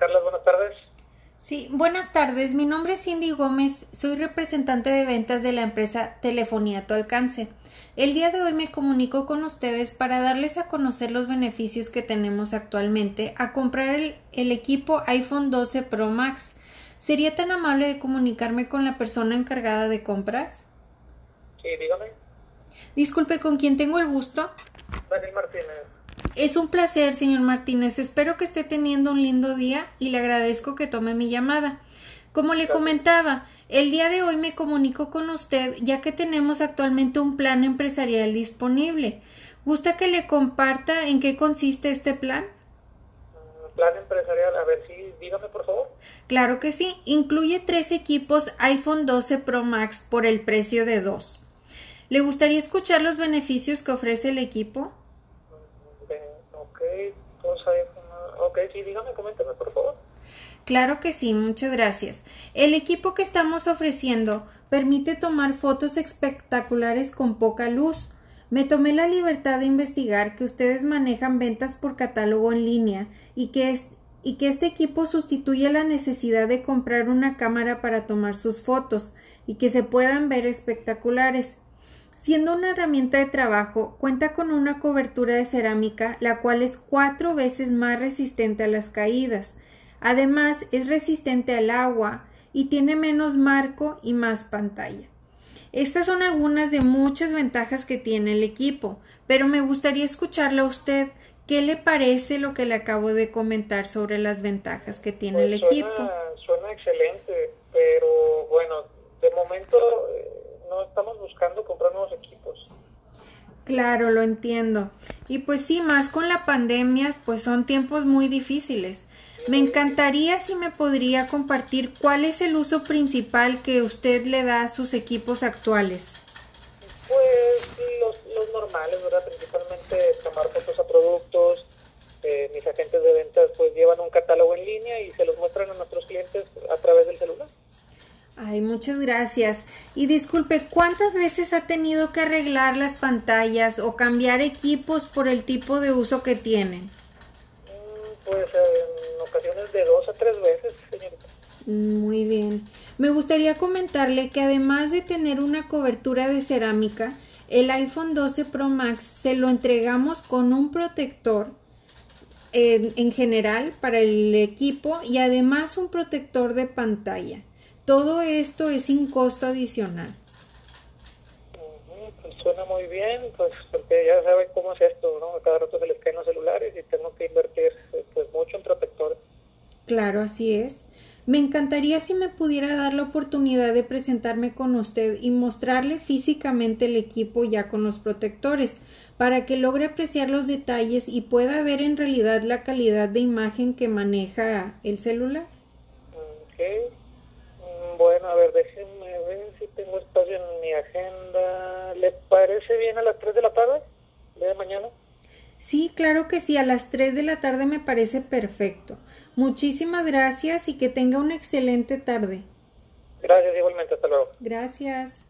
Carlos, buenas tardes. Sí, buenas tardes. Mi nombre es Cindy Gómez. Soy representante de ventas de la empresa Telefonía a tu alcance. El día de hoy me comunico con ustedes para darles a conocer los beneficios que tenemos actualmente a comprar el, el equipo iPhone 12 Pro Max. ¿Sería tan amable de comunicarme con la persona encargada de compras? Sí, dígame. Disculpe, ¿con quién tengo el gusto? Daniel Martínez. Es un placer, señor Martínez. Espero que esté teniendo un lindo día y le agradezco que tome mi llamada. Como le comentaba, el día de hoy me comunico con usted ya que tenemos actualmente un plan empresarial disponible. ¿Gusta que le comparta en qué consiste este plan? Mm, Plan empresarial, a ver, sí, dígame por favor. Claro que sí. Incluye tres equipos iPhone 12 Pro Max por el precio de dos. ¿Le gustaría escuchar los beneficios que ofrece el equipo? Dígame, por favor. Claro que sí, muchas gracias. El equipo que estamos ofreciendo permite tomar fotos espectaculares con poca luz. Me tomé la libertad de investigar que ustedes manejan ventas por catálogo en línea y que, y que este equipo sustituye la necesidad de comprar una cámara para tomar sus fotos y que se puedan ver espectaculares. Siendo una herramienta de trabajo, cuenta con una cobertura de cerámica, la cual es cuatro veces más resistente a las caídas. Además, es resistente al agua y tiene menos marco y más pantalla. Estas son algunas de muchas ventajas que tiene el equipo, pero me gustaría escucharle a usted. ¿Qué le parece lo que le acabo de comentar sobre las ventajas que tiene el Pues equipo? Suena, suena excelente, pero bueno, de momento eh, no estamos buscando comprar. Claro, lo entiendo. Y pues sí, más con la pandemia, pues son tiempos muy difíciles. Me encantaría si me podría compartir cuál es el uso principal que usted le da a sus equipos actuales. Pues los, normales, ¿verdad? Principalmente tomar fotos a productos. Eh, mis agentes de ventas pues llevan un catálogo en línea y se los muestran a nuestros clientes a través del celular. Ay, muchas gracias. Y disculpe, ¿cuántas veces ha tenido que arreglar las pantallas o cambiar equipos por el tipo de uso que tienen? Mm, Pues en ocasiones de dos a tres veces, señorita. Muy bien. Me gustaría comentarle que además de tener una cobertura de cerámica, el iPhone 12 Pro Max se lo entregamos con un protector en, en general para el equipo y además un protector de pantalla. Todo esto es sin costo adicional. Pues suena muy bien, pues porque ya saben cómo es esto, ¿no? A cada rato se les caen los celulares y tengo que invertir eh, pues mucho en protectores. Claro, así es. Me encantaría si me pudiera dar la oportunidad de presentarme con usted y mostrarle físicamente el equipo ya con los protectores, para que logre apreciar los detalles y pueda ver en realidad la calidad de imagen que maneja el celular. A ver, déjenme ver si tengo espacio en mi agenda. ¿Le parece bien a las 3 de la tarde? ¿El día de mañana? Sí, claro que sí, a las 3 de la tarde me parece perfecto. Muchísimas gracias y que tenga una excelente tarde. Gracias, igualmente. Hasta luego. Gracias.